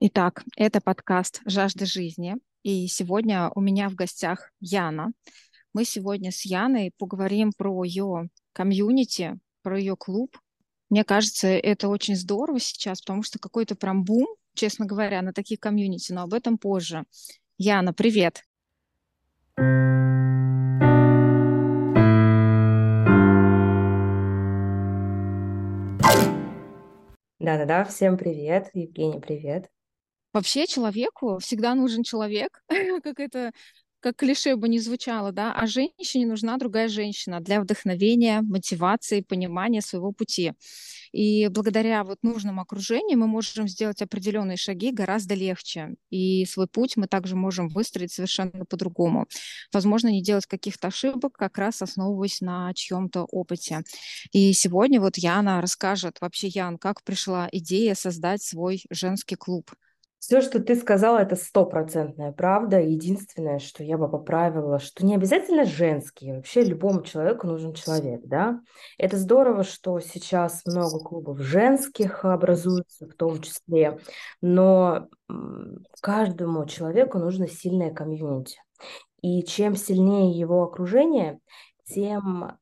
Итак, это подкаст «Жажда жизни». И сегодня у меня в гостях Яна. Мы сегодня с Яной поговорим про ее комьюнити, про ее клуб. Мне кажется, это очень здорово сейчас, потому что какой-то прям бум, честно говоря, на таких комьюнити, но об этом позже. Яна, привет! Да-да-да, всем привет. Евгений, привет. Вообще человеку всегда нужен человек, как это как клише бы не звучало, да, а женщине нужна другая женщина для вдохновения, мотивации, понимания своего пути. И благодаря вот нужному окружению мы можем сделать определенные шаги гораздо легче. И свой путь мы также можем выстроить совершенно по-другому. Возможно, не делать каких-то ошибок, как раз основываясь на чьем-то опыте. И сегодня вот Яна расскажет вообще, Ян, как пришла идея создать свой женский клуб. Все, что ты сказала, это стопроцентная правда. Единственное, что я бы поправила, что не обязательно женский, вообще любому человеку нужен человек, да. Это здорово, что сейчас много клубов женских образуется в том числе, но каждому человеку нужно сильное комьюнити. И чем сильнее его окружение, тем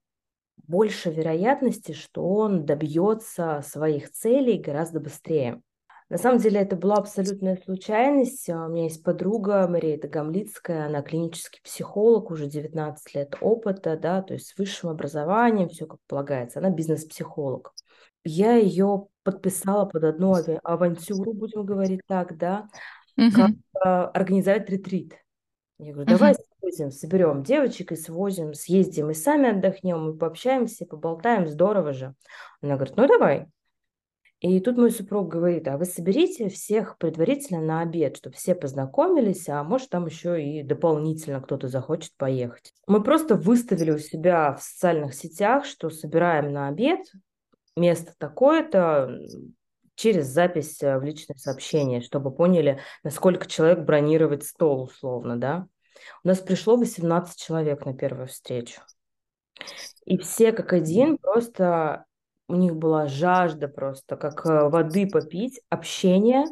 больше вероятности, что он добьется своих целей гораздо быстрее. На самом деле это была абсолютная случайность. А, у меня есть подруга Мария Дагомлицкая, она клинический психолог, уже 19 лет опыта, да, то есть с высшим образованием, все как полагается. Она бизнес-психолог. Я ее подписала под одну авантюру, будем говорить так, да, uh-huh. как а, организовать ретрит. Я говорю, давай uh-huh. свозим, соберем девочек и свозим, съездим и сами отдохнем, и пообщаемся, поболтаем, здорово же. Она говорит, ну давай. И тут мой супруг говорит, а вы соберите всех предварительно на обед, чтобы все познакомились, а может там еще и дополнительно кто-то захочет поехать. Мы просто выставили у себя в социальных сетях, что собираем на обед, место такое-то, через запись э, в личное сообщение, чтобы поняли, насколько человек бронировать стол условно, да. У нас пришло 18 человек на первую встречу. И все как один просто у них была жажда просто, как э, воды попить, общение,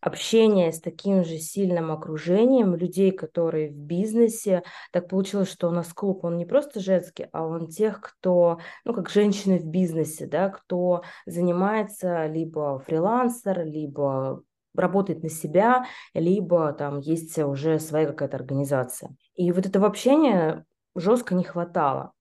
общение с таким же сильным окружением людей, которые в бизнесе. Так получилось, что у нас клуб, он не просто женский, а он тех, кто, ну, как женщины в бизнесе, да, кто занимается либо фрилансер, либо работает на себя, либо там есть уже своя какая-то организация. И вот этого общения жестко не хватало.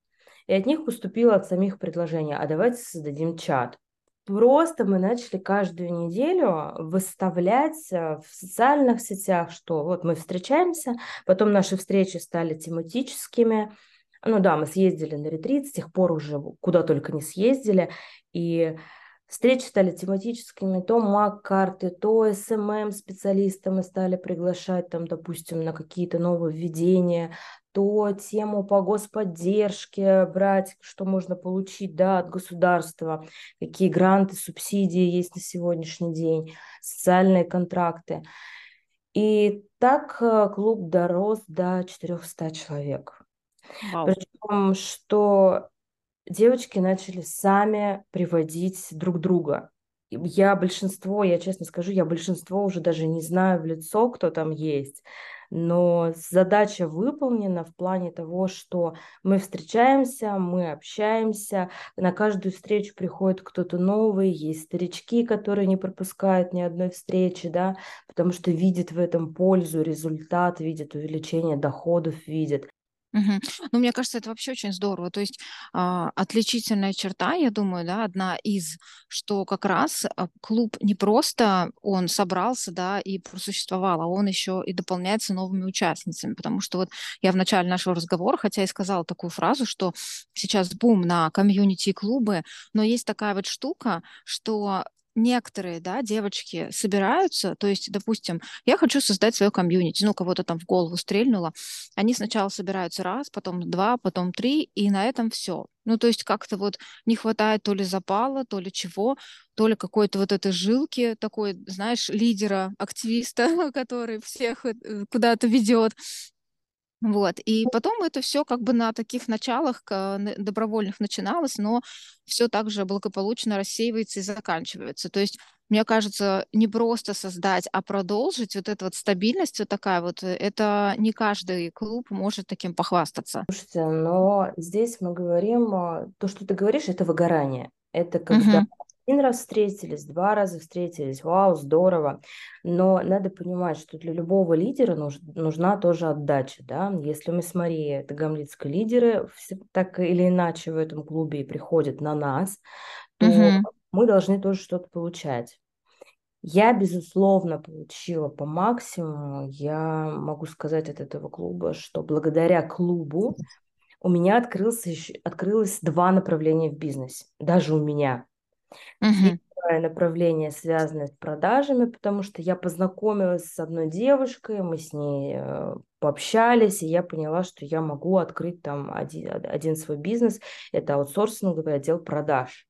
И от них поступило от самих предложение, а давайте создадим чат. Просто мы начали каждую неделю выставлять э, в социальных сетях, что вот мы встречаемся, потом наши встречи стали тематическими. Ну да, мы съездили на ретрит, с тех пор уже куда только не съездили. И Встречи стали тематическими, то МАК-карты, то SMM-специалиста мы стали приглашать, там, допустим, на какие-то нововведения, то тему по господдержке брать, что можно получить да, от государства, какие гранты, субсидии есть на сегодняшний день, социальные контракты. И так э, клуб дорос до 400 человек. Вау. Причем, что девочки начали сами приводить друг друга. Я большинство, я честно скажу, я большинство уже даже не знаю в лицо, кто там есть. Но задача выполнена в плане того, что мы встречаемся, мы общаемся, на каждую встречу приходит кто-то новый, есть старички, которые не пропускают ни одной встречи, да, потому что видят в этом пользу, результат, видят увеличение доходов, видят. Мгм. Ну, мне кажется, это вообще очень здорово. То есть а, отличительная черта, я думаю, да, одна из, что как раз а, клуб не просто он собрался, да, и просуществовал, а он еще и дополняется новыми участницами. Потому что вот я в начале нашего разговора, хотя и сказала такую фразу, что сейчас бум на комьюнити клубы, но есть такая вот штука, что некоторые, да, девочки собираются, то есть, допустим, я хочу создать свое комьюнити, ну, кого-то там в голову стрельнуло, они сначала собираются раз, потом два, потом три, и на этом все. Ну, то есть как-то вот не хватает то ли запала, то ли чего, то ли какой-то вот этой жилки такой, знаешь, лидера, активиста, который всех э, куда-то ведет. Вот. И потом это все как бы на таких началах добровольных начиналось, но все также благополучно рассеивается и заканчивается. То есть мне кажется, не просто создать, а продолжить вот эта вот стабильность вот такая вот, э, это не каждый клуб может таким похвастаться. Слушайте, но здесь мы говорим, а, то, что ты говоришь, это выгорание. Это когда Мгм. Один раз встретились, два раза встретились, вау, здорово. Но надо понимать, что для любого лидера нуж- нужна тоже отдача, да. Если мы с Марией, это гамлитские лидеры, все так или иначе в этом клубе и приходят на нас, то Мгм. мы должны тоже что-то получать. Я, безусловно, получила по максимуму. Я могу сказать от этого клуба, что благодаря клубу у меня открылся еще, открылось два направления в бизнесе. Даже у меня. Первое направление связано с продажами, потому что я познакомилась с одной девушкой, мы с ней э, пообщались, и я поняла, что я могу открыть там один, один свой бизнес. Это аутсорсинговый отдел продаж.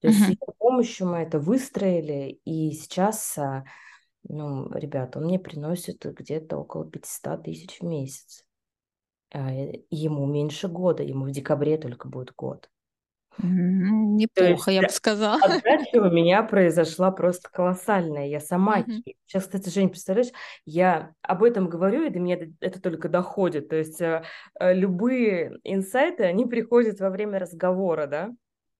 То есть с ее помощью мы это выстроили, и сейчас, а, ну, ребята, он мне приносит где-то около 500 тысяч в месяц. А, Ему меньше года, ему в декабре только будет год. То есть Неплохо, я бы сказала. отдача у меня произошла просто колоссальная. Я сама... Мгм. Сейчас, кстати, Жень, представляешь, я об этом говорю, и до меня это только доходит. То есть э, э, любые инсайты, они приходят во время разговора, да?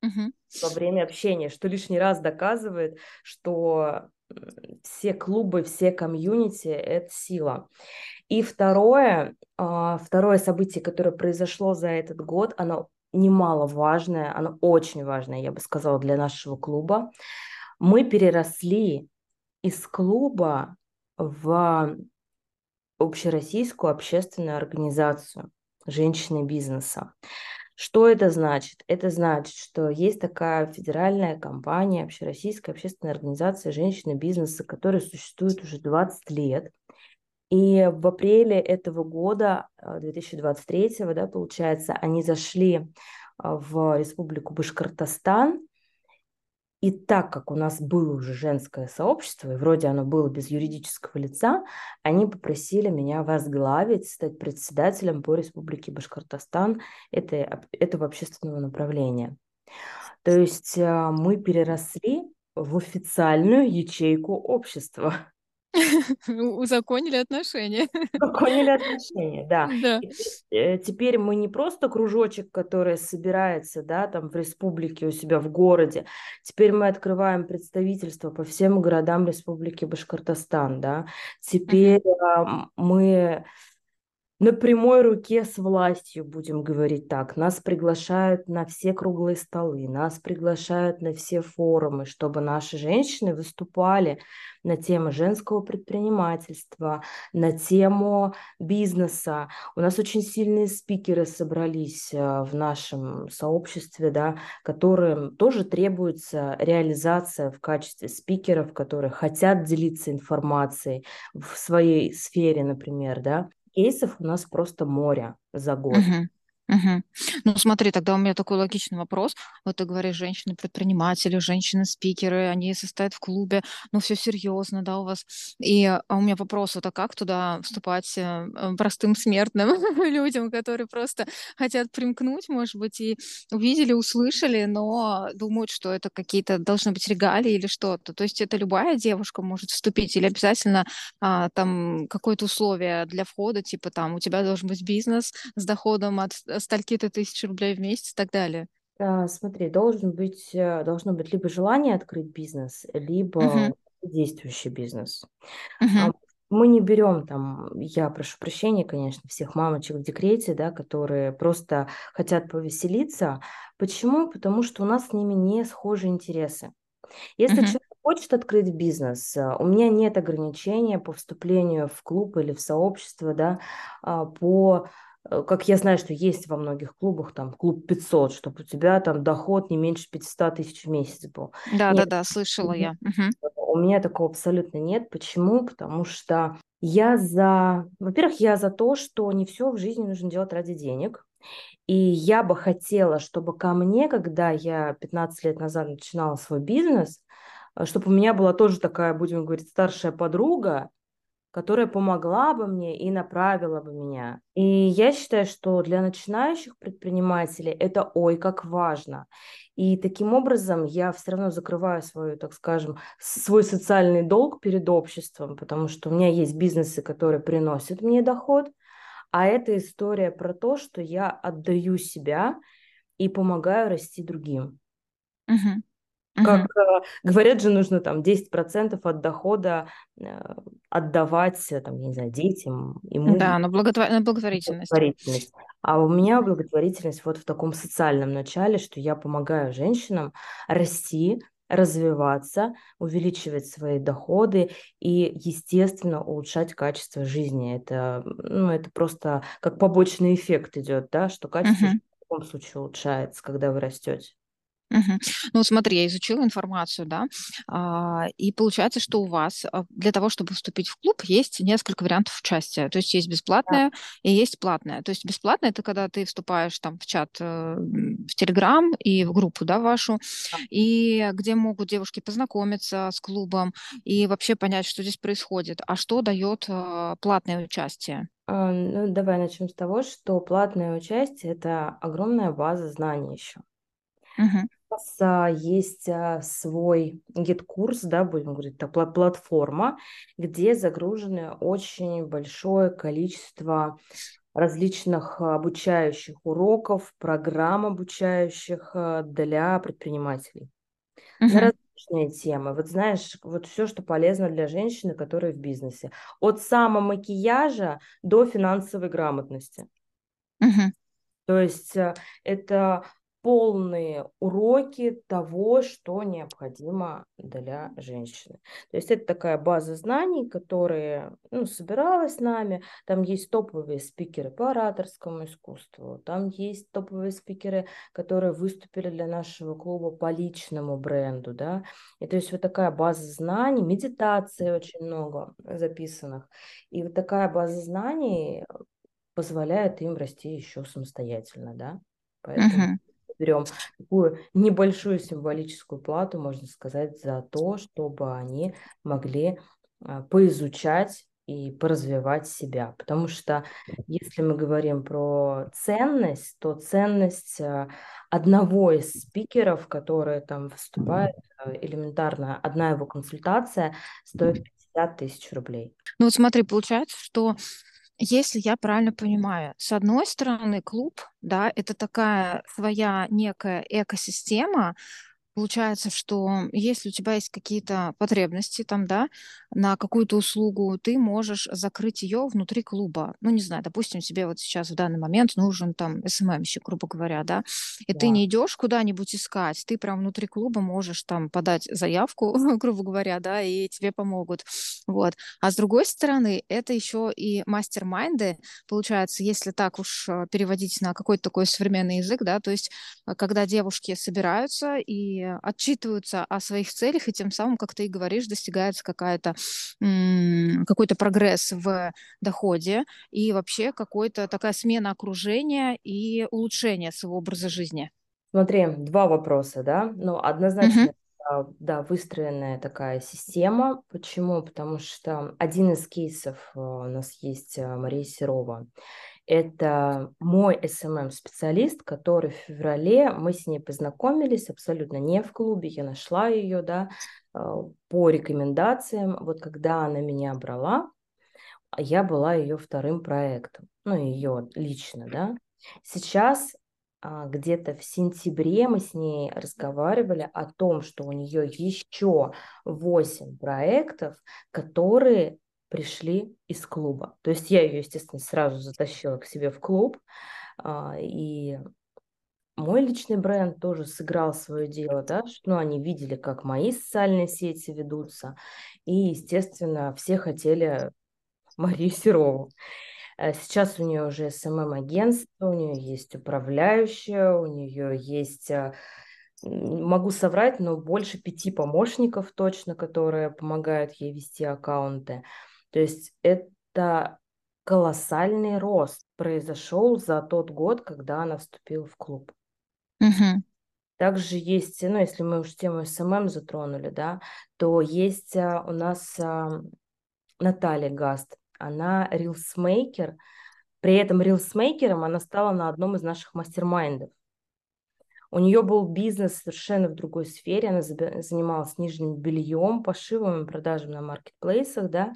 Мгм. во время общения, что лишний раз доказывает, что все клубы, все комьюнити– это сила. И второе, а, второе событие, которое произошло за этот год, оно немаловажное, оно очень важное, я бы сказала, для нашего клуба. Мы переросли из клуба в общероссийскую общественную организацию женщины бизнеса. Что это значит? Это значит, что есть такая федеральная компания, общероссийская общественная организация женщины бизнеса, которая существует уже 20 лет. И в апреле этого года, 2023, да, получается, они зашли а, в республику Башкортостан, и так как у нас было уже женское сообщество, и вроде оно было без юридического лица, они попросили меня возглавить, стать председателем по Республике Башкортостан этой, этого общественного направления. То есть а, мы переросли в официальную ячейку общества. Узаконили отношения. Узаконили отношения, да. Да. Э, теперь мы не просто кружочек, который собирается, да, там в республике у себя в городе. Теперь мы открываем представительство по всем городам Республики Башкортостан, да. Теперь а, мы на прямой руке с властью, будем говорить так. Нас приглашают на все круглые столы, нас приглашают на все форумы, чтобы наши женщины выступали на тему женского предпринимательства, на тему бизнеса. У нас очень сильные спикеры собрались э, в нашем сообществе, да, которым тоже требуется реализация в качестве спикеров, которые хотят делиться информацией в своей сфере, например, да кейсов у нас просто море за год. Мгм. Мгм. Ну, смотри, тогда у меня такой логичный вопрос. Вот ты говоришь, женщины-предприниматели, женщины-спикеры, они состоят в клубе, ну, все серьезно, да, у вас. И а у меня вопрос, вот, а как туда вступать э, э, простым смертным людям, которые просто хотят примкнуть, может быть, и увидели, услышали, но думают, что это какие-то должны быть регалии или что-то. То есть это любая девушка может вступить или обязательно а, там какое-то условие для входа, типа там у тебя должен быть бизнес с доходом от стольки-то тысяч рублей в месяц и так далее. А, Смотри, должен быть, э, должно быть либо желание открыть бизнес, либо действующий бизнес. А, Мы не берем там, я прошу прощения, конечно, всех мамочек в декрете, да, которые просто хотят повеселиться. Почему? Потому что у нас с ними не схожи интересы. Если Мгм. человек хочет открыть бизнес, а, у меня нет ограничения по вступлению в клуб или в сообщество, да, а, по э, как я знаю, что есть во многих клубах, там, клуб 500, чтобы у тебя там доход не меньше 500 тысяч в месяц был. Да-да-да, слышала я. У меня такого абсолютно нет. Почему? Потому что я за... Во-первых, я за то, что не все в жизни нужно делать ради денег. И я бы хотела, чтобы ко мне, когда я 15 лет назад начинала свой бизнес, чтобы у меня была тоже такая, будем говорить, старшая подруга, которая помогла бы мне и направила бы меня. И я считаю, что для начинающих предпринимателей это ой как важно. И таким образом я все равно закрываю свою, так скажем, свой социальный долг перед обществом, потому что у меня есть бизнесы, которые приносят мне доход, а это история про то, что я отдаю себя и помогаю расти другим. Мгм. Как э, говорят же, нужно там 10% от дохода э, отдавать, э, там, я не знаю, детям, Да, имуществу, на благотво- на благотворительность. благотворительность. А у меня благотворительность вот в таком социальном начале, что я помогаю женщинам расти, развиваться, увеличивать свои доходы и, естественно, улучшать качество жизни. Это, ну, это просто как побочный эффект идет, да, что качество жизни в любом случае улучшается, когда вы растете. Ну, смотри, я изучила информацию, да, а, и получается, что у вас а, для того, чтобы вступить в клуб, есть несколько вариантов участия. То есть есть Да. бесплатное и есть платное. То есть бесплатное это когда ты вступаешь там в чат, э, в Телеграм и в группу, да, вашу, и где могут девушки познакомиться с клубом и вообще понять, что здесь происходит. А что дает а, платное участие? А, Ну, давай начнем с того, что платное участие– это огромная база знаний еще. Мгм. Нас есть а, свой гид-курс, да, будем говорить, это пла- платформа, где загружено очень большое количество различных обучающих уроков, программ обучающих а, для предпринимателей на различные темы. Вот знаешь, вот все, что полезно для женщины, которая в бизнесе. От самомакияжа до финансовой грамотности. Мгм. То есть э, это полные уроки того, что необходимо для женщины. То есть это такая база знаний, которые ну, собиралась с нами. Там есть топовые спикеры по ораторскому искусству, там есть топовые спикеры, которые выступили для нашего клуба по личному бренду. Да? И то есть вот такая база знаний, медитации очень много записанных. И вот такая база знаний позволяет им расти еще самостоятельно, да. Поэтому Мгм. Берем такую небольшую символическую плату, можно сказать, за то, чтобы они могли а, поизучать и поразвивать себя. Потому что если мы говорим про ценность, то ценность а, одного из спикеров, который там выступает, а, элементарно, одна его консультация стоит 50 тысяч рублей. Ну вот смотри, получается, что если я правильно понимаю, с одной стороны, клуб, да, это такая своя некая экосистема, Получается, что если у тебя есть какие-то потребности там, да, на какую-то услугу, ты можешь закрыть ее внутри клуба. Ну, не знаю, допустим, тебе вот сейчас в данный момент нужен там СММщик, грубо говоря, да, и ты Да. не идешь куда-нибудь искать, ты прям внутри клуба можешь там подать заявку, грубо говоря, да, и тебе помогут. Вот. А с другой стороны, это еще и мастер-майнды, получается, если так уж э, переводить на какой-то такой современный язык, да, то есть а, когда девушки собираются и отчитываются о своих целях, и тем самым, как ты и говоришь, достигается какая-то, какой-то прогресс в доходе и вообще какой-то такая смена окружения и улучшение своего образа жизни. Смотри, два вопроса, да? Ну, однозначно, а, да, выстроенная такая система. Почему? Потому что один из кейсов а, у нас есть а, Мария Серова. Это мой SMM-специалист, который в феврале, мы с ней познакомились абсолютно не в клубе, я нашла ее, да, а, по рекомендациям. Вот когда она меня брала, я была ее вторым проектом, ну, ее лично, да. Сейчас а, где-то в сентябре мы с ней разговаривали о том, что у нее еще 8 проектов, которые пришли из клуба. То есть я ее, естественно, сразу затащила к себе в клуб, а, и мой личный бренд тоже сыграл свое дело, да, что ну, они видели, как мои социальные сети ведутся, и, естественно, все хотели Марию Серову. Э, Сейчас у нее уже СММ-агентство, у нее есть управляющая, у нее есть, м, могу соврать, но больше пяти помощников точно, которые помогают ей вести аккаунты. То есть это колоссальный рост произошел за тот год, когда она вступила в клуб. Мгм. Также есть, ну, если мы уж тему СММ затронули, да, то есть а, у нас а, Наталья Гаст. Она рилсмейкер. При этом рилсмейкером она стала на одном из наших мастер-майндов. У нее был бизнес совершенно в другой сфере. Она занималась нижним бельем, пошивом и продажами на маркетплейсах, да.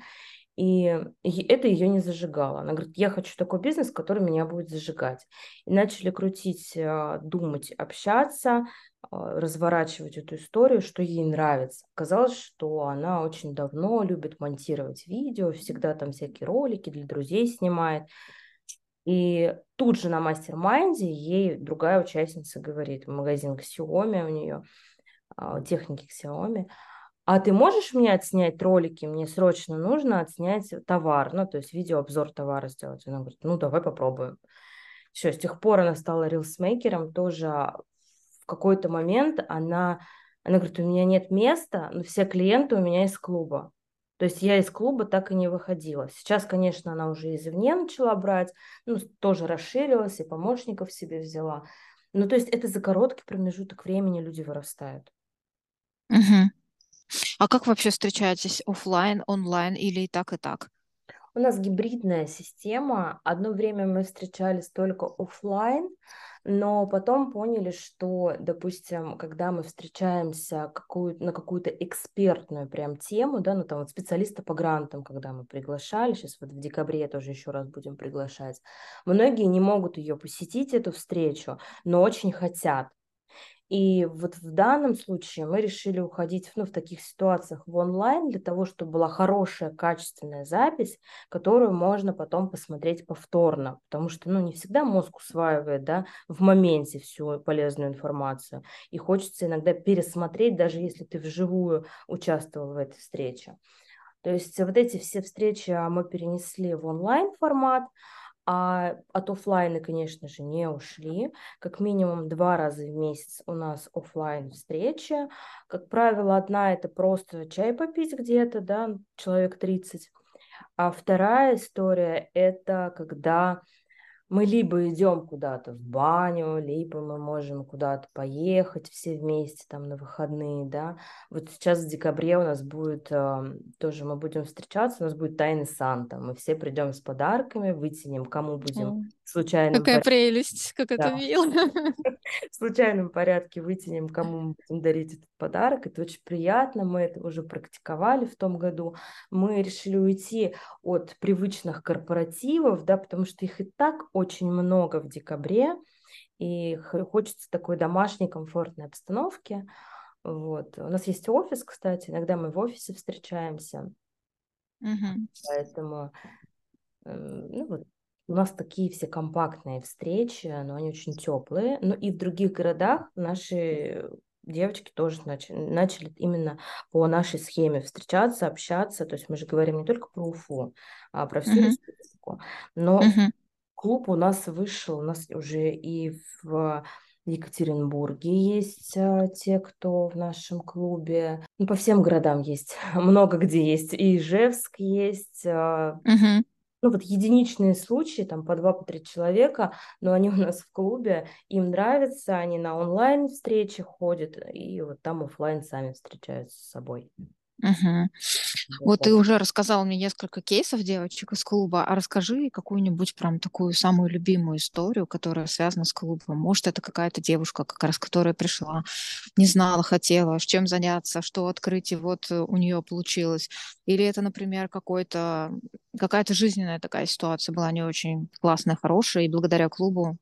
И это ее не зажигало. Она говорит, я хочу такой бизнес, который меня будет зажигать. И начали крутить, а, думать, общаться, а, разворачивать эту историю, что ей нравится. Казалось, что она очень давно любит монтировать видео, всегда там всякие ролики для друзей снимает. И тут же на мастер-майнде ей другая участница говорит, магазин Xiaomi у нее, а, техники Xiaomi, а ты можешь мне отснять ролики, мне срочно нужно отснять товар, ну, то есть видеообзор товара сделать. Она говорит, ну, давай попробуем. Все, с тех пор она стала рилсмейкером, тоже в какой-то момент она, она говорит, у меня нет места, но все клиенты у меня из клуба. То есть я из клуба так и не выходила. Сейчас, конечно, она уже извне начала брать, ну, тоже расширилась и помощников себе взяла. Ну, то есть это за короткий промежуток времени люди вырастают. Угу. А как вообще встречаетесь? Офлайн, онлайн или и так, и так? У нас гибридная система. Одно время мы встречались только офлайн, но потом поняли, что, допустим, когда мы встречаемся какую, на какую-то экспертную прям тему, да, ну там вот специалиста по грантам, когда мы приглашали, сейчас вот в декабре тоже еще раз будем приглашать, многие не могут ее посетить, эту встречу, но очень хотят. И вот в данном случае мы решили уходить ну, в таких ситуациях в онлайн для того, чтобы была хорошая, качественная запись, которую можно потом посмотреть повторно, потому что ну, не всегда мозг усваивает да, в моменте всю полезную информацию. И хочется иногда пересмотреть, даже если ты вживую участвовал в этой встрече. То есть вот эти все встречи мы перенесли в онлайн формат, а от офлайна, конечно же, не ушли. Как минимум два раза в месяц у нас офлайн встречи. Как правило, одна это просто чай попить где-то, да, человек 30. А вторая история это когда мы либо идем куда-то в баню, либо мы можем куда-то поехать все вместе там на выходные, да. Вот сейчас в декабре у нас будет, э, тоже мы будем встречаться, у нас будет Тайный Санта. Мы все придем с подарками, вытянем, кому будем случайно. Какая порядке. прелесть, как да. это мило. В случайном порядке вытянем, кому мы будем дарить этот подарок. Это очень приятно, мы это уже практиковали в том году. Мы решили уйти от привычных корпоративов, да, потому что их и так очень много в декабре, и хочется такой домашней комфортной обстановки. Вот. У нас есть офис, кстати, иногда мы в офисе встречаемся. Угу. Поэтому эм, ну, вот, у нас такие все компактные встречи, но они очень теплые. Но и в других городах наши девочки тоже начали, начали именно по нашей схеме встречаться, общаться. То есть мы же говорим не только про Уфу, а про всю uh-huh. республику. Но uh-huh клуб у нас вышел, у нас уже и в Екатеринбурге есть а, те, кто в нашем клубе. Ну, по всем городам есть, много где есть. И Ижевск есть. Угу. Ну, вот единичные случаи, там по два, по три человека, но они у нас в клубе, им нравится, они на онлайн встречи ходят, и вот там офлайн сами встречаются с собой. Угу. Вот ты уже рассказал мне несколько кейсов девочек из клуба, а расскажи какую-нибудь прям такую самую любимую историю, которая связана с клубом. Может, это какая-то девушка, как раз которая пришла, не знала, хотела, с чем заняться, что открыть, и вот э, у нее получилось. Или это, например, какой-то, какая-то жизненная такая ситуация была не очень классная, хорошая, и благодаря клубу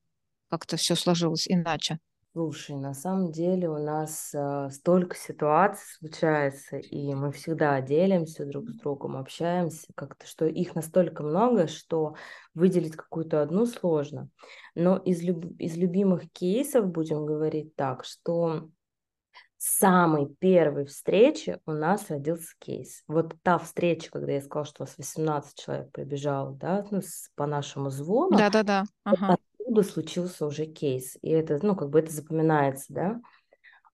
как-то все сложилось иначе. Слушай, на самом деле у нас э, столько ситуаций случается, и мы всегда делимся друг с другом, общаемся как-то, что их настолько много, что выделить какую-то одну сложно. Но из, люб... из любимых кейсов будем говорить так, что с самой первой встречи у нас родился кейс. Вот та встреча, когда я сказала, что у вас 18 человек прибежало, да, ну, с, по нашему звону. Да-да-да. Ага оттуда случился уже кейс. И это, ну, как бы это запоминается, да.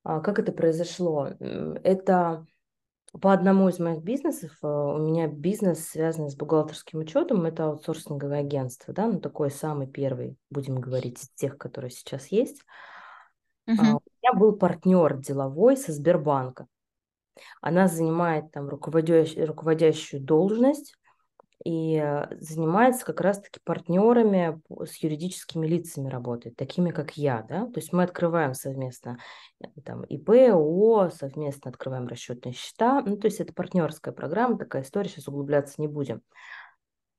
А как это произошло? Это по одному из моих бизнесов, э, у меня бизнес, связанный с бухгалтерским учетом, это аутсорсинговое агентство, да, ну такой самый первый, будем говорить, из тех, которые сейчас есть. Uh-huh. У меня был партнер деловой со Сбербанка. Она занимает там руководящую, руководящую должность и э, занимается как раз-таки партнерами с юридическими лицами работает, такими как я, да, то есть мы открываем совместно э, там ИП, ООО, совместно открываем расчетные счета, ну, то есть это партнерская программа, такая история, сейчас углубляться не будем.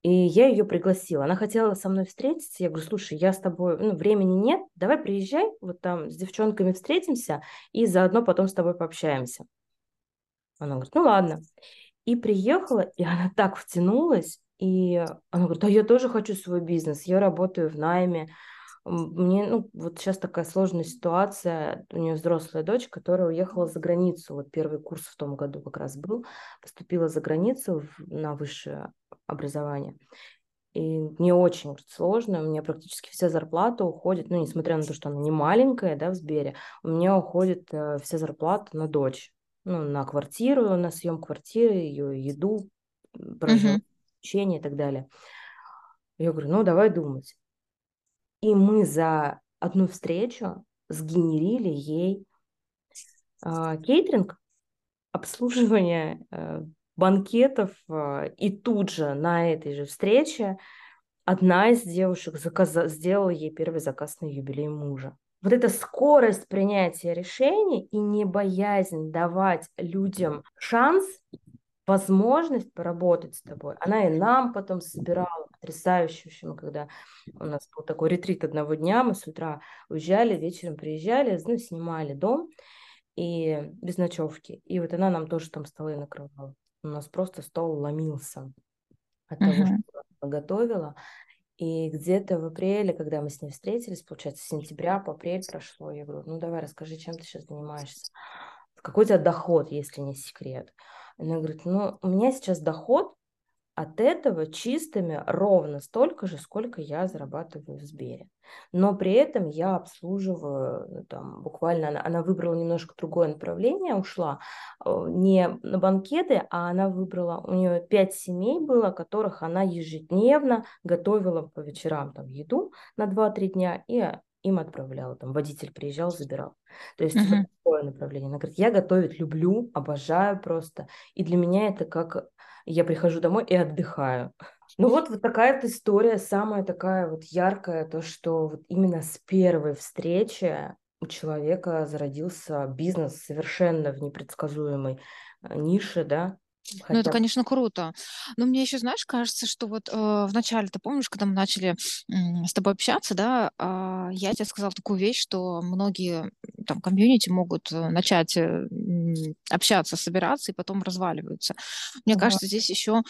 И я ее пригласила. Она хотела со мной встретиться. Я говорю, слушай, я с тобой, ну, времени нет, давай приезжай, вот там с девчонками встретимся и заодно потом с тобой пообщаемся. Она говорит, ну ладно. И приехала, и она так втянулась, и она говорит, а я тоже хочу свой бизнес, я работаю в найме. Мне, ну, вот сейчас такая сложная ситуация, у нее взрослая дочь, которая уехала за границу, вот первый курс в том году как раз был, поступила за границу в, на высшее образование. И мне очень сложно, у меня практически вся зарплата уходит, ну, несмотря на то, что она не маленькая, да, в Сбере, у меня уходит э, вся зарплата на дочь ну, на квартиру, на съем квартиры, ее еду, проживание, uh-huh. и так далее. Я говорю, ну, давай думать. И мы за одну встречу сгенерили ей э, кейтеринг, обслуживание э, банкетов, э, и тут же на этой же встрече одна из девушек заказа- сделала ей первый заказ на юбилей мужа вот эта скорость принятия решений и не боязнь давать людям шанс, возможность поработать с тобой. Она и нам потом собирала потрясающе, мы когда у нас был такой ретрит одного дня, мы с утра уезжали, вечером приезжали, ну, снимали дом и без ночевки. И вот она нам тоже там столы накрывала. У нас просто стол ломился от uh-huh. того, что она готовила. И где-то в апреле, когда мы с ней встретились, получается, с сентября по апрель прошло, я говорю, ну давай расскажи, чем ты сейчас занимаешься. Какой у тебя доход, если не секрет? Она говорит, ну у меня сейчас доход от этого чистыми ровно столько же, сколько я зарабатываю в Сбере. Но при этом я обслуживаю, ну, там, буквально она, она выбрала немножко другое направление, ушла э, не на банкеты, а она выбрала, у нее пять семей было, которых она ежедневно готовила по вечерам там еду на 2-3 дня и им отправляла, там водитель приезжал, забирал. То есть uh-huh. такое направление. Она говорит, я готовить люблю, обожаю просто. И для меня это как я прихожу домой и отдыхаю. Ну вот, вот такая вот история, самая такая вот яркая, то, что вот именно с первой встречи у человека зародился бизнес совершенно в непредсказуемой э, нише, да, Хотя... Ну, это, конечно, круто. Но мне еще, знаешь, кажется, что вот э, в начале, ты помнишь, когда мы начали э, с тобой общаться, да, э, я тебе сказала такую вещь, что многие там комьюнити могут э, начать э, общаться, собираться и потом разваливаются. Мне ага. кажется, здесь еще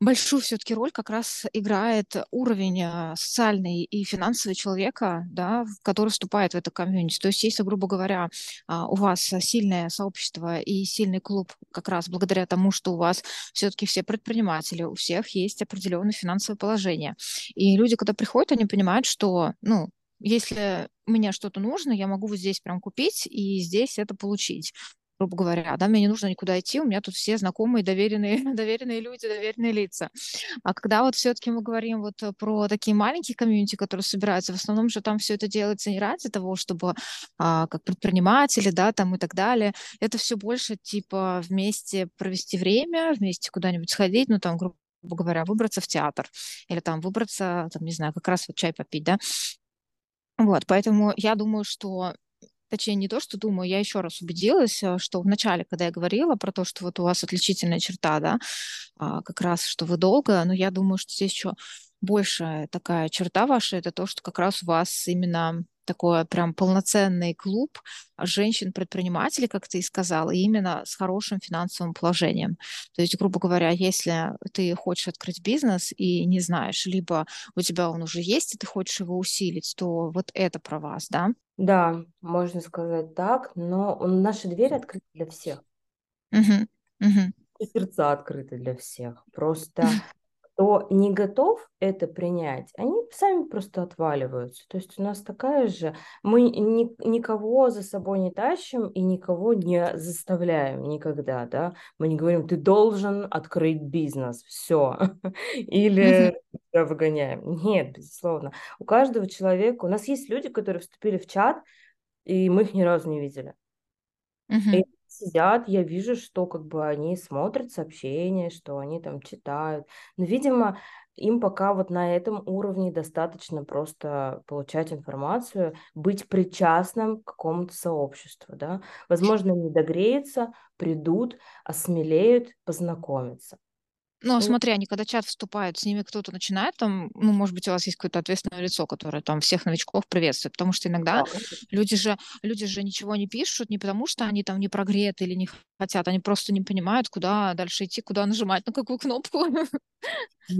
большую все-таки роль как раз играет уровень а, социальный и финансовый человека, да, который вступает в это комьюнити. То есть, если, грубо говоря, а, у вас сильное сообщество и сильный клуб как раз благодаря тому, что у вас все-таки все предприниматели, у всех есть определенное финансовое положение. И люди, когда приходят, они понимают, что, ну, если мне что-то нужно, я могу вот здесь прям купить и здесь это получить грубо говоря, да, мне не нужно никуда идти, у меня тут все знакомые, доверенные, доверенные люди, доверенные лица. А когда вот все-таки мы говорим вот э, про такие маленькие комьюнити, которые собираются, в основном же там все это делается не ради того, чтобы а, как предприниматели, да, там и так далее, это все больше типа вместе провести время, вместе куда-нибудь сходить, ну там, грубо говоря, выбраться в театр или там выбраться, там, не знаю, как раз вот чай попить, да, вот, поэтому я думаю, что точнее, не то, что думаю, я еще раз убедилась, э, что в начале, когда я говорила про то, что вот у вас отличительная черта, да, а, как раз, что вы долго, но я думаю, что здесь еще большая такая черта ваша, это то, что как раз у вас именно такой прям полноценный клуб женщин-предпринимателей, как ты и сказала, именно с хорошим финансовым положением. То есть, грубо говоря, если ты хочешь открыть бизнес и не знаешь, либо у тебя он уже есть, и ты хочешь его усилить, то вот это про вас, да? Да, можно сказать так, но наши двери открыты для всех. Угу, угу. И сердца открыты для всех. Просто кто не готов это принять, они сами просто отваливаются. То есть у нас такая же, мы ни, никого за собой не тащим и никого не заставляем никогда, да. Мы не говорим, ты должен открыть бизнес, все, или тебя выгоняем. Нет, безусловно. У каждого человека, у нас есть люди, которые вступили в чат, и мы их ни разу не видели. И сидят, я вижу, что как бы они смотрят сообщения, что они там читают. Но, видимо, им пока вот на этом уровне достаточно просто получать информацию, быть причастным к какому-то сообществу, да. Возможно, не догреются, придут, осмелеют, познакомиться. Ну, а смотри, они когда чат вступают, с ними кто-то начинает там, ну, может быть, у вас есть какое-то ответственное лицо, которое там всех новичков приветствует, потому что иногда Да, люди же, люди же ничего не пишут не потому, что они там не прогреты или не хотят, они просто не понимают, куда дальше идти, куда нажимать, на какую кнопку.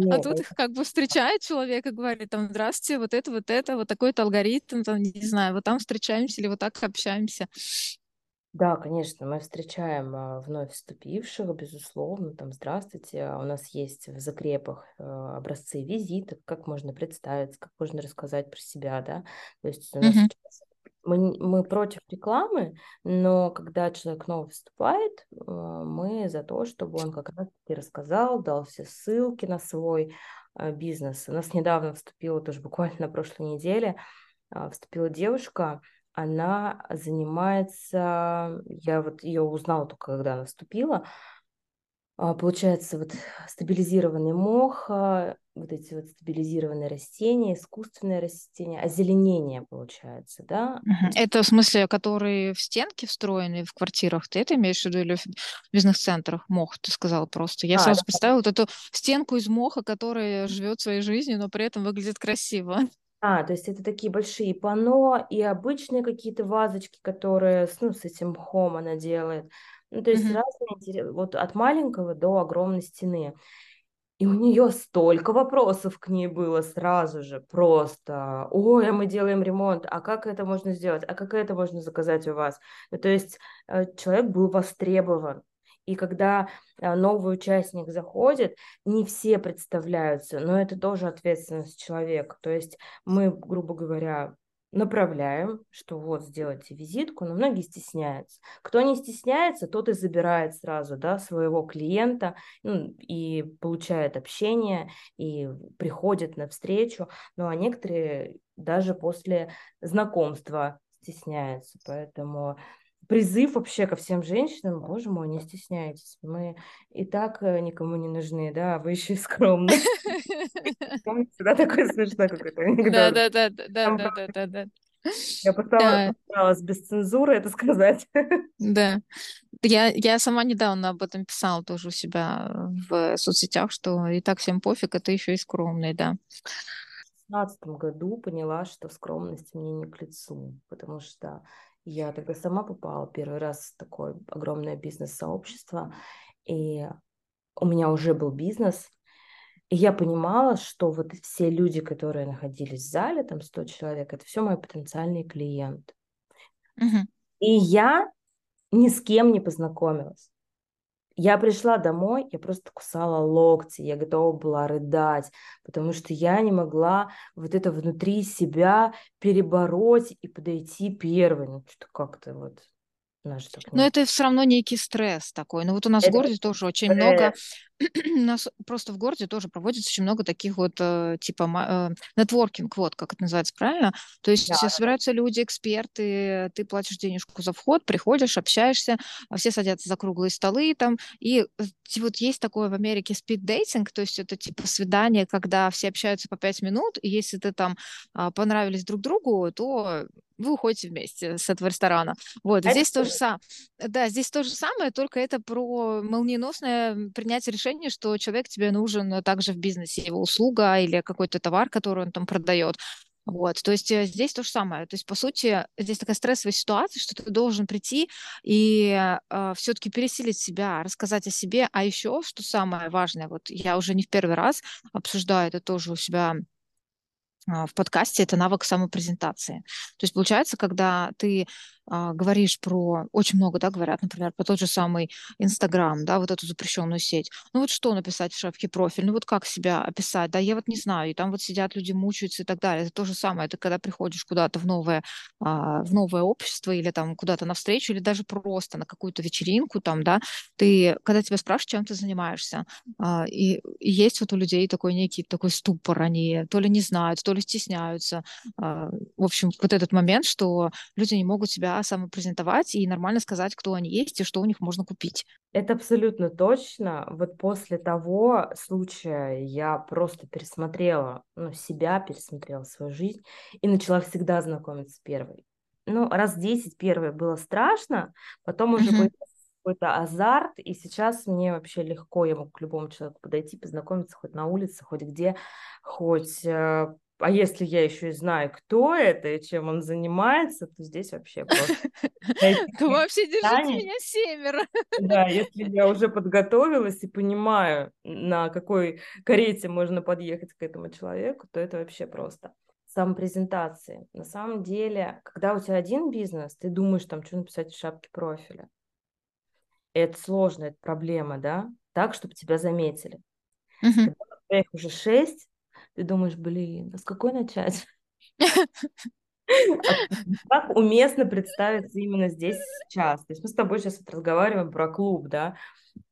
А Нет, тут их как бы встречает человек и говорит там, здравствуйте, вот это, вот это, вот такой-то алгоритм, там, не знаю, вот там встречаемся или вот так общаемся. Да, конечно, мы встречаем а, вновь вступивших, безусловно, там, здравствуйте, а у нас есть в закрепах а, образцы визитов, как можно представиться, как можно рассказать про себя, да, то есть у нас сейчас мы, мы против рекламы, но когда человек новый вступает, мы за то, чтобы он как раз-таки рассказал, дал все ссылки на свой бизнес. У нас недавно вступила, тоже буквально на прошлой неделе, вступила девушка, она занимается, я вот ее узнала только когда она вступила, а, получается вот стабилизированный мох, а, вот эти вот стабилизированные растения, искусственное растение, озеленение получается, да. Это в смысле, которые в стенки встроены в квартирах? Ты это имеешь в виду или в бизнес-центрах? Мох, ты сказала просто. Я А, сразу да. представила вот эту стенку из моха, которая живет своей жизнью, но при этом выглядит красиво. А, то есть это такие большие панно и обычные какие-то вазочки, которые с, ну, с этим мхом она делает. Ну, то есть Мгм. разные, вот от маленького до огромной стены. И у нее столько вопросов к ней было сразу же, просто, ой, а мы делаем ремонт, а как это можно сделать, а как это можно заказать у вас? Ну, то есть э, человек был востребован. И когда э, новый участник заходит, не все представляются, но это тоже ответственность человека. То есть мы, грубо говоря, направляем, что вот сделайте визитку, но многие стесняются. Кто не стесняется, тот и забирает сразу да, своего клиента ну, и получает общение, и приходит на встречу. Ну, а некоторые даже после знакомства стесняются. Поэтому призыв вообще ко всем женщинам, боже мой, не стесняйтесь. Мы и так э, никому не нужны, да, вы еще и скромны. Помните, да, такой смешной какой-то Да, анекдот. да, да, да, да, да, да, да, я постаралась, Да, без цензуры это сказать. да. Я, я сама недавно об этом писала тоже у себя в соцсетях, что и так всем пофиг, а ты еще и скромный, да. В 2016 году поняла, что скромность мне не к лицу, потому что я тогда сама попала первый раз в такое огромное бизнес-сообщество, и у меня уже был бизнес, и я понимала, что вот все люди, которые находились в зале, там 100 человек, это все мои потенциальные клиенты. Мгм. И я ни с кем не познакомилась. Я пришла домой, я просто кусала локти, я готова была рыдать, потому что я не могла вот это внутри себя перебороть и подойти первой. Ну, что как-то вот, Но это все равно некий стресс такой. Ну вот у нас в Это городе тоже очень много. У нас просто в городе тоже проводится очень много таких вот э, типа э, нетворкинг, вот как это называется правильно. То Да, есть э, собираются люди, эксперты, ты платишь денежку за вход, приходишь, общаешься, а все садятся за круглые столы там. И э, вот есть такое в Америке спид-дейтинг, то есть это типа свидание, когда все общаются по пять минут, и если ты там а, понравились друг другу, то вы уходите вместе с этого ресторана. Вот, это здесь то же самое. Да, здесь то же самое, только это про молниеносное принятие решения, что человек тебе нужен э, также в бизнесе, его услуга или какой-то товар, который он там продает. Вот, то есть э, здесь то же самое. То есть, по сути, здесь такая стрессовая ситуация, что ты должен прийти и э, все-таки пересилить себя, рассказать о себе. А еще, что самое важное, вот я уже не в первый раз обсуждаю это тоже у себя а, в подкасте, это навык самопрезентации. То есть получается, когда ты а, говоришь про, очень много, да, говорят, например, про тот же самый Инстаграм, да, вот эту запрещенную сеть. Ну вот что написать в шапке профиль, ну вот как себя описать, да, я вот не знаю, и там вот сидят люди, мучаются и так далее. Это то же самое, это когда приходишь куда-то в новое, а, в новое общество или там куда-то на встречу, или даже просто на какую-то вечеринку там, да, ты, когда тебя спрашивают, чем ты занимаешься, а, и, и есть вот у людей такой некий такой ступор, они то ли не знают, то ли стесняются. В общем, вот этот момент, что люди не могут себя самопрезентовать и нормально сказать, кто они есть и что у них можно купить. Это абсолютно точно. Вот после того случая я просто пересмотрела ну, себя, пересмотрела свою жизнь и начала всегда знакомиться с первой. Ну, раз 10 первой было страшно, потом уже mm-hmm. какой-то азарт, и сейчас мне вообще легко, я могу к любому человеку подойти, познакомиться хоть на улице, хоть где, хоть э, а если я еще и знаю, кто это и чем он занимается, то здесь вообще просто... То вообще держите меня семеро. Да, если я уже подготовилась и понимаю, на какой карете можно подъехать к этому человеку, то это вообще просто самопрезентации. На самом деле, когда у тебя один бизнес, ты думаешь, там, что написать в шапке профиля. Это сложно, это проблема, да? Так, чтобы тебя заметили. Когда у тебя их уже шесть, ты думаешь, блин, а с какой начать? Как уместно представиться именно здесь сейчас? То есть мы с тобой сейчас вот разговариваем про клуб, да?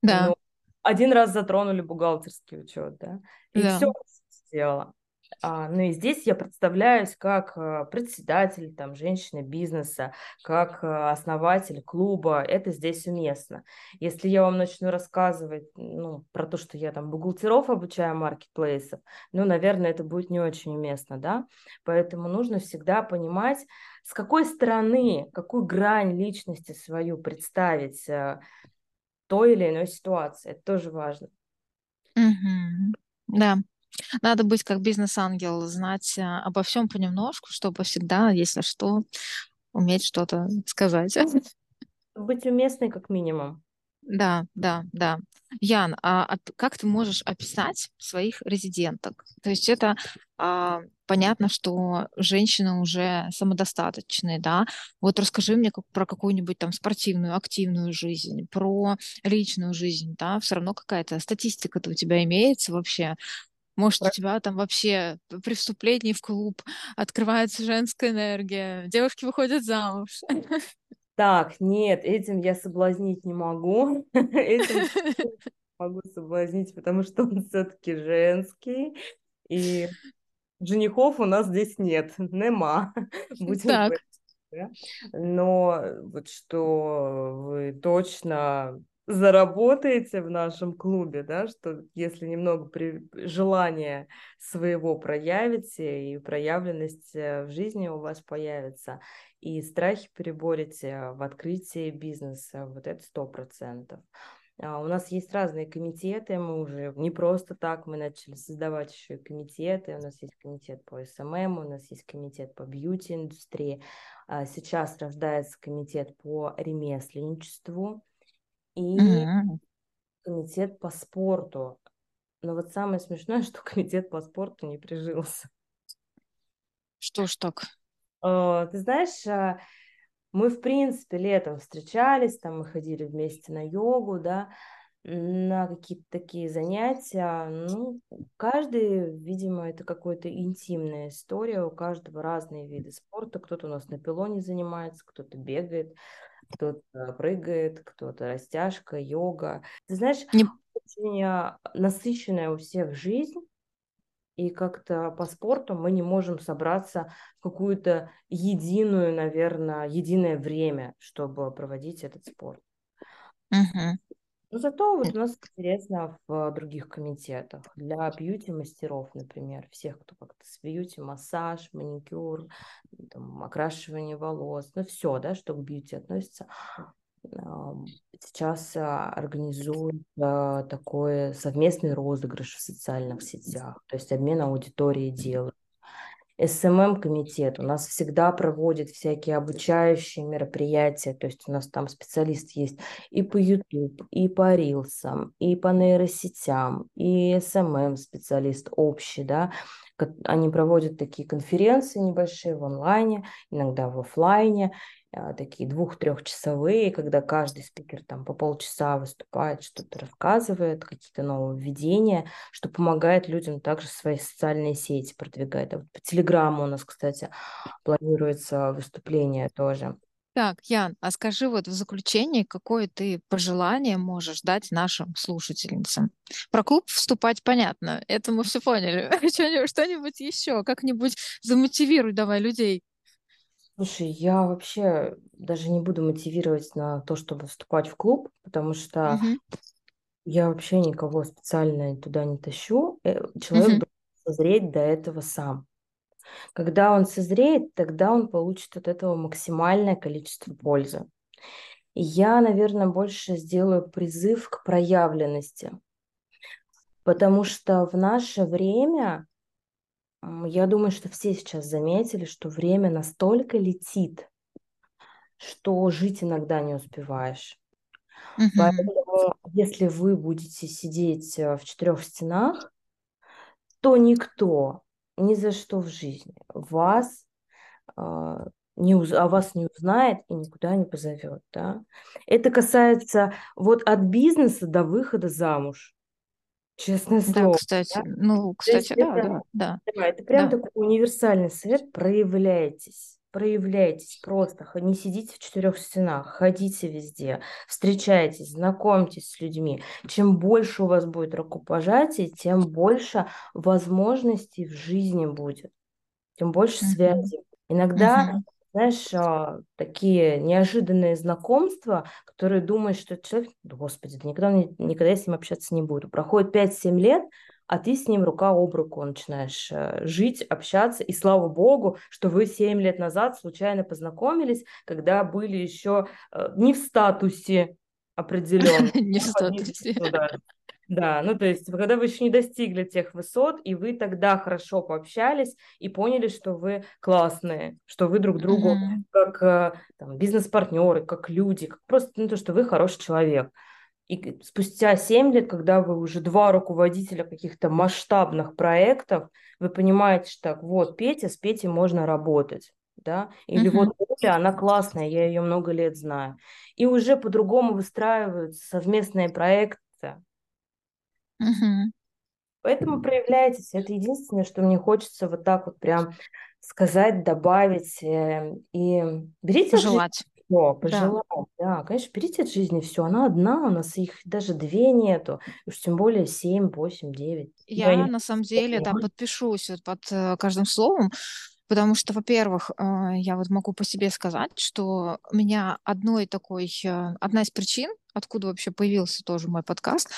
Да. Но один раз затронули бухгалтерский учет, да? И да. все сделала. А, ну и здесь я представляюсь как а, председатель, там, женщины бизнеса, как а, основатель клуба. Это здесь уместно. Если я вам начну рассказывать ну, про то, что я там бухгалтеров обучаю маркетплейсов, ну, наверное, это будет не очень уместно, да? Поэтому нужно всегда понимать, с какой стороны, какую грань личности свою представить той или иной ситуации. Это тоже важно. Угу. Да, надо быть как бизнес-ангел, знать э, обо всем понемножку, чтобы всегда, если что, уметь что-то сказать. Быть уместной как минимум. Да, да, да. Ян, а как ты можешь описать своих резиденток? То есть это а, понятно, что женщины уже самодостаточные, да? Вот расскажи мне как, про какую-нибудь там спортивную, активную жизнь, про личную жизнь, да? Все равно какая-то статистика-то у тебя имеется вообще может, у тебя там вообще при вступлении в клуб открывается женская энергия, девушки выходят замуж. Так, нет, этим я соблазнить не могу. Этим могу соблазнить, потому что он все-таки женский. И женихов у нас здесь нет. Нема. Будем так. Но вот что вы точно заработаете в нашем клубе, да, что если немного при... желания своего проявите и проявленность э, в жизни у вас появится, и страхи переборете в открытии бизнеса, вот это сто процентов. А у нас есть разные комитеты, мы уже не просто так, мы начали создавать еще и комитеты, у нас есть комитет по СММ, у нас есть комитет по бьюти-индустрии, а сейчас рождается комитет по ремесленничеству, и mm-hmm. комитет по спорту. Но вот самое смешное, что комитет по спорту не прижился. Что ж так? Ты знаешь, а, мы, в принципе, летом встречались, там мы ходили вместе на йогу, да, на какие-то такие занятия. Ну, каждый, видимо, это какая-то интимная история, у каждого разные виды спорта. Кто-то у нас на пилоне занимается, кто-то бегает, кто-то прыгает, кто-то растяжка, йога. Ты знаешь, Не... очень а, насыщенная у всех жизнь, и как-то по спорту мы не можем собраться в какую-то единую, наверное, единое время, чтобы проводить этот спорт. Угу. Но зато вот у нас интересно в других комитетах. Для бьюти-мастеров, например, всех, кто как-то с бьюти, массаж, маникюр, там, окрашивание волос, ну все, да, что к бьюти относится. Сейчас а, организуют такой совместный розыгрыш в социальных сетях, то есть обмен аудиторией делают. СММ-комитет у нас всегда проводит всякие обучающие мероприятия, то есть у нас там специалист есть и по YouTube, и по рилсам, и по нейросетям, и СММ-специалист общий, да, они проводят такие конференции небольшие в онлайне, иногда в офлайне, такие двух-трехчасовые, когда каждый спикер там по полчаса выступает, что-то рассказывает, какие-то нововведения, что помогает людям также свои социальные сети продвигать. А вот по Телеграмму у нас, кстати, планируется выступление тоже. Так, Ян, а скажи вот в заключении, какое ты пожелание можешь дать нашим слушательницам? Про клуб вступать понятно, это мы все поняли. Что-нибудь еще, как-нибудь замотивируй давай людей. Слушай, я вообще даже не буду мотивировать на то, чтобы вступать в клуб, потому что Мгм, я вообще никого специально туда не тащу. Э, Человек мгм, должен созреть до этого сам. Когда он созреет, тогда он получит от этого максимальное количество пользы. И я, наверное, больше сделаю призыв к проявленности, потому что в наше время, я думаю, что все сейчас заметили, что время настолько летит, что жить иногда не успеваешь. мгм. Поэтому, если вы будете сидеть э, в четырех стенах, то никто ни за что в жизни вас а, не уз- о вас не узнает и никуда не позовет, да. Это касается вот от бизнеса до выхода замуж, честное Да, слово, кстати, да. ну, кстати, да, это, да, да, да, это прям да. такой универсальный совет, проявляйтесь. Проявляйтесь просто, не сидите в четырех стенах, ходите везде, встречайтесь, знакомьтесь с людьми. Чем больше у вас будет рукопожатий, тем больше возможностей в жизни будет тем больше связей. Иногда. Знаешь, а, такие неожиданные знакомства, которые думаешь, что человек, да господи, да никогда, мне- никогда я с ним общаться не буду. Проходит пять-семь лет, а ты с ним рука об руку начинаешь э, жить, общаться, и слава богу, что вы семь лет назад случайно познакомились, когда были еще э, не в статусе определенном, Не в по статусе. Да, ну то есть, когда вы еще не достигли тех высот, и вы тогда хорошо пообщались и поняли, что вы классные, что вы друг другу Мгм, как э, там, бизнес-партнеры, как люди, как просто ну, то, что вы хороший человек. И спустя 7 лет, когда вы уже два руководителя каких-то масштабных проектов, вы понимаете, что так, вот Петя, с Петей можно работать. Да? Или мгм, вот Оля, она классная, я ее много лет знаю. И уже по-другому выстраиваются совместные проекты, Поэтому проявляйтесь. Это единственное, что мне хочется вот так вот прям сказать, добавить. э, И берите Пожелать. все, Да. пожелать. Да, конечно, берите от жизни все. Она одна, у нас их даже две нету. Уж тем более семь, восемь, девять. Я Я на самом деле, да, понимаю. подпишусь вот под э, каждым словом, потому что, во-первых, э, я вот могу по себе сказать, что меня одной такой, одна из причин, откуда вообще появился тоже мой подкаст,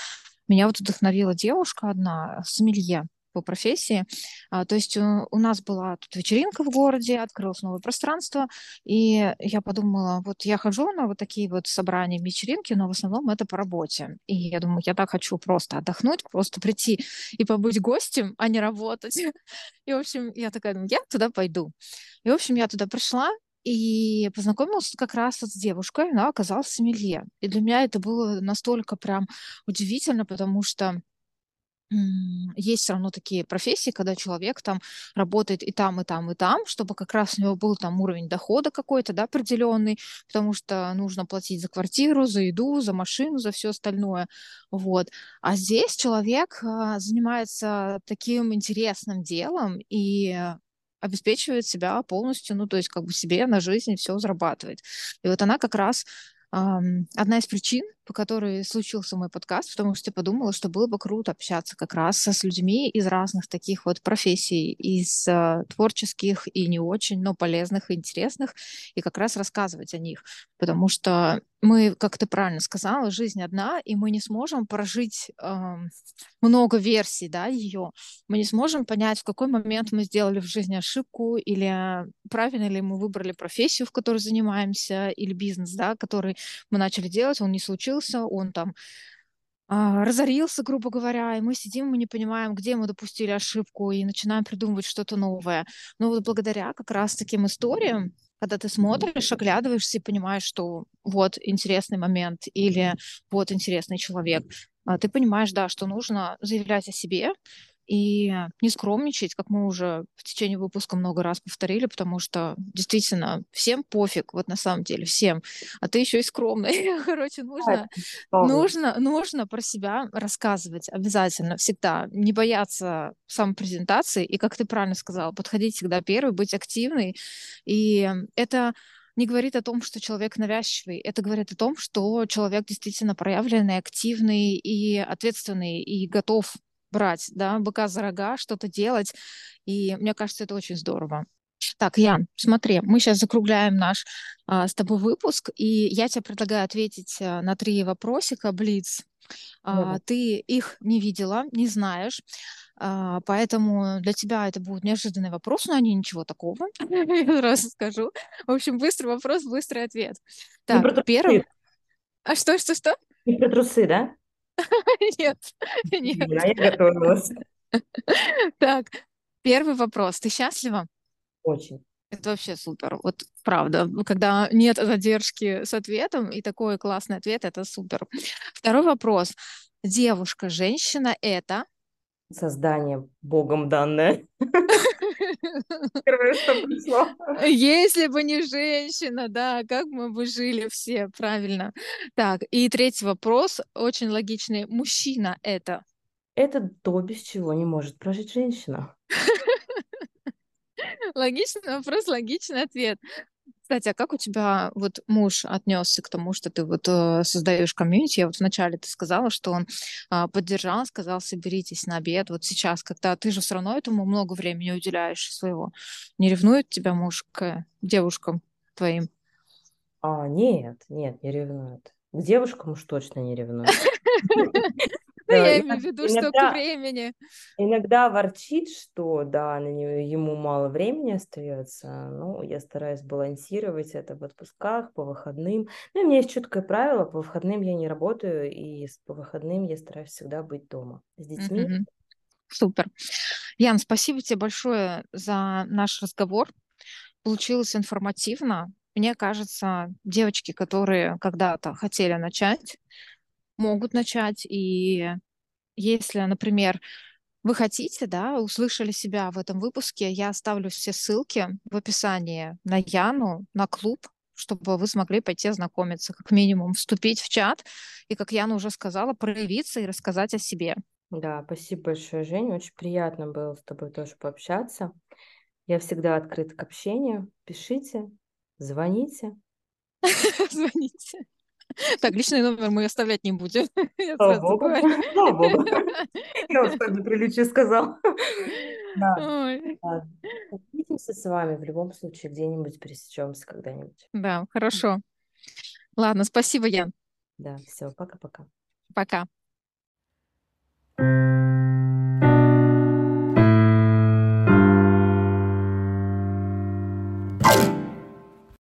меня вот вдохновила девушка одна, сомелье по профессии. А, то есть э, у нас была тут вечеринка в городе, открылось новое пространство, и я подумала, вот я хожу на вот такие вот собрания, вечеринки, но в основном это по работе. И я думаю, я так хочу просто отдохнуть, просто прийти и побыть гостем, а не работать. И, в общем, я такая, думаю, я туда пойду. И, в общем, я туда пришла, и познакомилась как раз с девушкой, она оказалась сомелье. И для меня это было настолько прям удивительно, потому что есть все равно такие профессии, когда человек там работает и там, и там, и там, чтобы как раз у него был там уровень дохода какой-то, да, определенный, потому что нужно платить за квартиру, за еду, за машину, за все остальное, вот. А здесь человек а, занимается таким интересным делом и обеспечивает себя полностью, ну, то есть как бы себе на жизнь все зарабатывает. И вот она как раз одна из причин, по которой случился мой подкаст, потому что я подумала, что было бы круто общаться как раз с людьми из разных таких вот профессий, из а, творческих и не очень, но полезных и интересных, и как раз рассказывать о них. Потому что мы, как ты правильно сказала, жизнь одна, и мы не сможем прожить ам, много версий, да, ее. Мы не сможем понять, в какой момент мы сделали в жизни ошибку, или правильно ли мы выбрали профессию, в которой занимаемся, или бизнес, да, который мы начали делать, он не случился, он там а, разорился, грубо говоря, и мы сидим, мы не понимаем, где мы допустили ошибку, и начинаем придумывать что-то новое. Но вот благодаря как раз таким историям, когда ты смотришь, оглядываешься и понимаешь, что вот интересный момент или вот интересный человек, а, ты понимаешь, да, что нужно заявлять о себе, и не скромничать, как мы уже в течение выпуска много раз повторили, потому что действительно всем пофиг, вот на самом деле всем, а ты еще и скромный. Короче, нужно. Нужно, нужно про себя рассказывать обязательно, всегда. Не бояться самопрезентации. И, как ты правильно сказала, подходить всегда первый, быть активной. И это не говорит о том, что человек навязчивый. Это говорит о том, что человек действительно проявленный, активный и ответственный, и готов брать, да, быка за рога, что-то делать. И мне кажется, это очень здорово. Так, Ян, смотри, мы сейчас закругляем наш а, с тобой выпуск, и я тебе предлагаю ответить а, на три вопросика, Блиц. А, ты их не видела, не знаешь, а, поэтому для тебя это будет неожиданный вопрос, но они ничего такого, я сразу скажу. В общем, быстрый вопрос, быстрый ответ. Так, первый... А что, что, что? Не про трусы, да? Нет, нет. Я готовилась. Так, первый вопрос. Ты счастлива? Очень. Это вообще супер. Вот правда. Когда нет задержки с ответом и такой классный ответ, это супер. Второй вопрос. Девушка, женщина это? Создание Богом данное. Первое, что пришло. Если бы не женщина, да, как мы бы жили все, правильно. Так, и третий вопрос, очень логичный. Мужчина это? Это то, без чего не может прожить женщина. Логичный вопрос, логичный ответ. Кстати, а как у тебя вот муж отнесся к тому, что ты вот э, создаешь комьюнити? Я вот вначале ты сказала, что он э, поддержал, сказал, соберитесь на обед. Вот сейчас, когда ты же все равно этому много времени уделяешь своего, не ревнует тебя муж к девушкам твоим? А, нет, нет, не ревнует. К девушкам уж точно не ревнует. Ну, я имею в виду, что к времени. Иногда ворчит, что, да, на нее, ему мало времени остается. Ну, я стараюсь балансировать это в отпусках, по выходным. Ну, у меня есть четкое правило, по выходным я не работаю, и по выходным я стараюсь всегда быть дома с детьми. Супер. Ян, спасибо тебе большое за наш разговор. Получилось информативно. Мне кажется, девочки, которые когда-то хотели начать, могут начать. И если, например, вы хотите, да, услышали себя в этом выпуске, я оставлю все ссылки в описании на Яну, на клуб, чтобы вы смогли пойти ознакомиться, как минимум вступить в чат и, как Яна уже сказала, проявиться и рассказать о себе. Да, спасибо большое, Женя. Очень приятно было с тобой тоже пообщаться. Я всегда открыта к общению. Пишите, звоните. Звоните. Так, личный номер мы оставлять не будем. Слава богу. Слава богу. Я уж так неприличие сказал. Да. Увидимся с вами в любом случае, где-нибудь пересечемся когда-нибудь. Да, хорошо. Ладно, спасибо, Ян. Да, все, пока-пока. Пока.